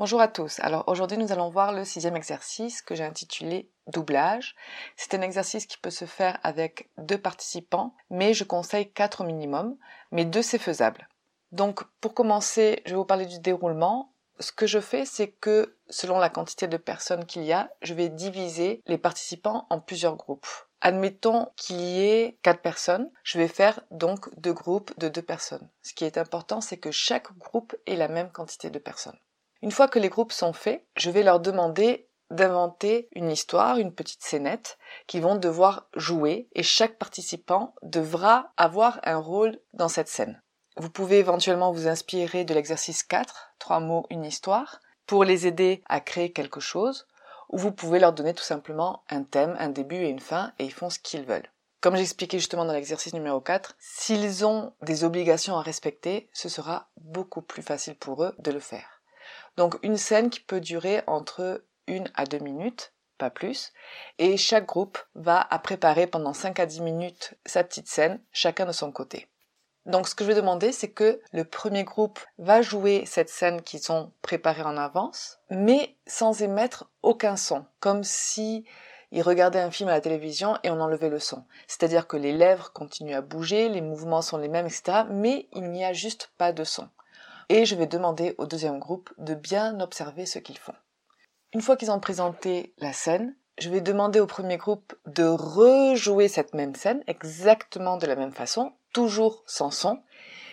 Bonjour à tous. Alors aujourd'hui nous allons voir le sixième exercice que j'ai intitulé doublage. C'est un exercice qui peut se faire avec deux participants, mais je conseille quatre au minimum, mais deux c'est faisable. Donc pour commencer, je vais vous parler du déroulement. Ce que je fais, c'est que selon la quantité de personnes qu'il y a, je vais diviser les participants en plusieurs groupes. Admettons qu'il y ait quatre personnes, je vais faire donc deux groupes de deux personnes. Ce qui est important, c'est que chaque groupe ait la même quantité de personnes. Une fois que les groupes sont faits, je vais leur demander d'inventer une histoire, une petite scénette qu'ils vont devoir jouer et chaque participant devra avoir un rôle dans cette scène. Vous pouvez éventuellement vous inspirer de l'exercice 4, trois mots, une histoire, pour les aider à créer quelque chose, ou vous pouvez leur donner tout simplement un thème, un début et une fin, et ils font ce qu'ils veulent. Comme j'expliquais justement dans l'exercice numéro 4, s'ils ont des obligations à respecter, ce sera beaucoup plus facile pour eux de le faire. Donc une scène qui peut durer entre une à deux minutes, pas plus, et chaque groupe va à préparer pendant 5 à 10 minutes sa petite scène, chacun de son côté. Donc ce que je vais demander, c'est que le premier groupe va jouer cette scène qu'ils ont préparée en avance, mais sans émettre aucun son, comme si ils regardaient un film à la télévision et on enlevait le son. C'est-à-dire que les lèvres continuent à bouger, les mouvements sont les mêmes, etc., mais il n'y a juste pas de son et je vais demander au deuxième groupe de bien observer ce qu'ils font. Une fois qu'ils ont présenté la scène, je vais demander au premier groupe de rejouer cette même scène exactement de la même façon, toujours sans son,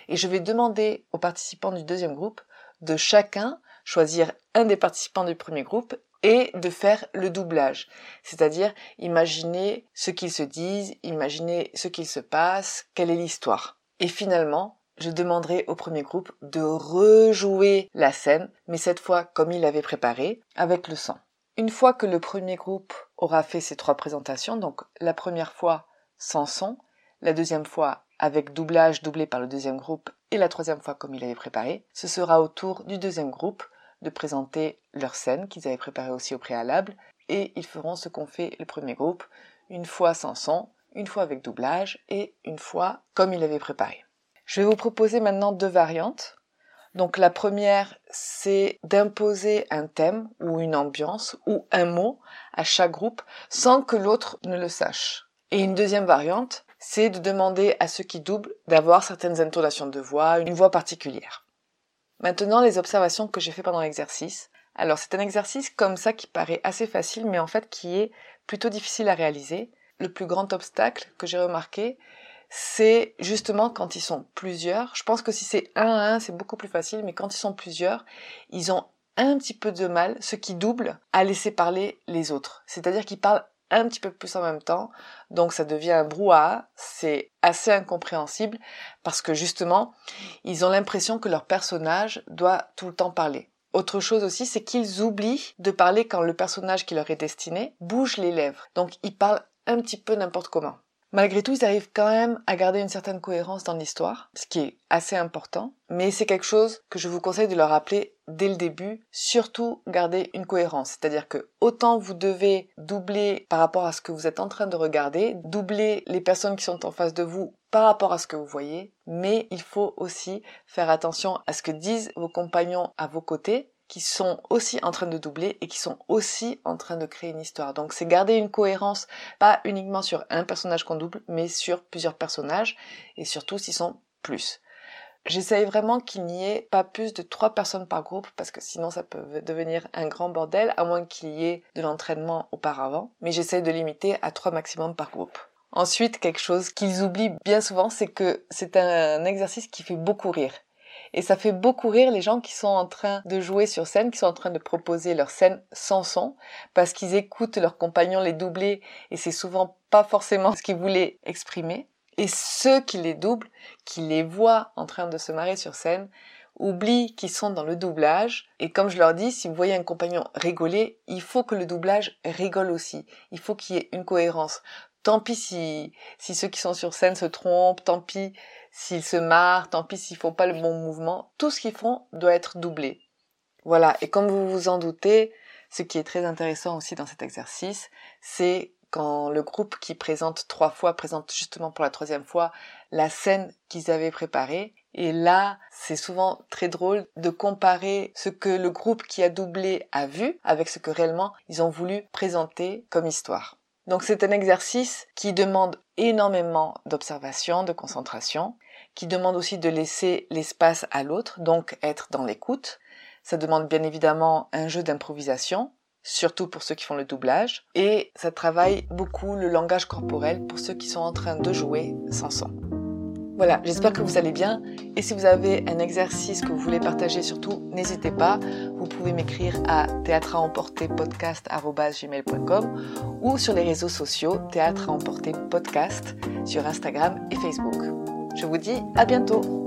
et je vais demander aux participants du deuxième groupe de chacun choisir un des participants du premier groupe et de faire le doublage. C'est-à-dire imaginer ce qu'ils se disent, imaginer ce qu'il se passe, quelle est l'histoire. Et finalement, je demanderai au premier groupe de rejouer la scène, mais cette fois comme il l'avait préparé, avec le sang. Une fois que le premier groupe aura fait ses trois présentations, donc la première fois sans son, la deuxième fois avec doublage doublé par le deuxième groupe et la troisième fois comme il avait préparé, ce sera au tour du deuxième groupe de présenter leur scène qu'ils avaient préparée aussi au préalable et ils feront ce qu'ont fait le premier groupe, une fois sans son, une fois avec doublage et une fois comme il avait préparé. Je vais vous proposer maintenant deux variantes. Donc la première, c'est d'imposer un thème ou une ambiance ou un mot à chaque groupe sans que l'autre ne le sache. Et une deuxième variante, c'est de demander à ceux qui doublent d'avoir certaines intonations de voix, une voix particulière. Maintenant, les observations que j'ai fait pendant l'exercice. Alors, c'est un exercice comme ça qui paraît assez facile, mais en fait qui est plutôt difficile à réaliser. Le plus grand obstacle que j'ai remarqué, c'est justement quand ils sont plusieurs. Je pense que si c'est un à un, c'est beaucoup plus facile, mais quand ils sont plusieurs, ils ont un petit peu de mal, ce qui double, à laisser parler les autres. C'est-à-dire qu'ils parlent un petit peu plus en même temps, donc ça devient un brouhaha, c'est assez incompréhensible, parce que justement, ils ont l'impression que leur personnage doit tout le temps parler. Autre chose aussi, c'est qu'ils oublient de parler quand le personnage qui leur est destiné bouge les lèvres. Donc ils parlent un petit peu n'importe comment. Malgré tout, ils arrivent quand même à garder une certaine cohérence dans l'histoire, ce qui est assez important, mais c'est quelque chose que je vous conseille de leur rappeler dès le début, surtout garder une cohérence, c'est-à-dire que autant vous devez doubler par rapport à ce que vous êtes en train de regarder, doubler les personnes qui sont en face de vous par rapport à ce que vous voyez, mais il faut aussi faire attention à ce que disent vos compagnons à vos côtés qui sont aussi en train de doubler et qui sont aussi en train de créer une histoire. Donc c'est garder une cohérence, pas uniquement sur un personnage qu'on double, mais sur plusieurs personnages, et surtout s'ils sont plus. J'essaye vraiment qu'il n'y ait pas plus de trois personnes par groupe parce que sinon ça peut devenir un grand bordel à moins qu'il y ait de l'entraînement auparavant. Mais j'essaye de limiter à trois maximum par groupe. Ensuite, quelque chose qu'ils oublient bien souvent, c'est que c'est un exercice qui fait beaucoup rire. Et ça fait beaucoup rire les gens qui sont en train de jouer sur scène, qui sont en train de proposer leur scène sans son, parce qu'ils écoutent leurs compagnons les doubler et c'est souvent pas forcément ce qu'ils voulaient exprimer. Et ceux qui les doublent, qui les voient en train de se marrer sur scène, oublient qu'ils sont dans le doublage. Et comme je leur dis, si vous voyez un compagnon rigoler, il faut que le doublage rigole aussi. Il faut qu'il y ait une cohérence. Tant pis si, si ceux qui sont sur scène se trompent, tant pis s'ils se marrent, tant pis s'ils font pas le bon mouvement. Tout ce qu'ils font doit être doublé. Voilà. Et comme vous vous en doutez, ce qui est très intéressant aussi dans cet exercice, c'est quand le groupe qui présente trois fois présente justement pour la troisième fois la scène qu'ils avaient préparée. Et là, c'est souvent très drôle de comparer ce que le groupe qui a doublé a vu avec ce que réellement ils ont voulu présenter comme histoire. Donc c'est un exercice qui demande énormément d'observation, de concentration, qui demande aussi de laisser l'espace à l'autre, donc être dans l'écoute. Ça demande bien évidemment un jeu d'improvisation, surtout pour ceux qui font le doublage, et ça travaille beaucoup le langage corporel pour ceux qui sont en train de jouer sans son. Voilà, j'espère que vous allez bien. Et si vous avez un exercice que vous voulez partager, surtout, n'hésitez pas. Vous pouvez m'écrire à théâtre-à-emporter-podcast@gmail.com ou sur les réseaux sociaux Théâtre à emporter podcast sur Instagram et Facebook. Je vous dis à bientôt.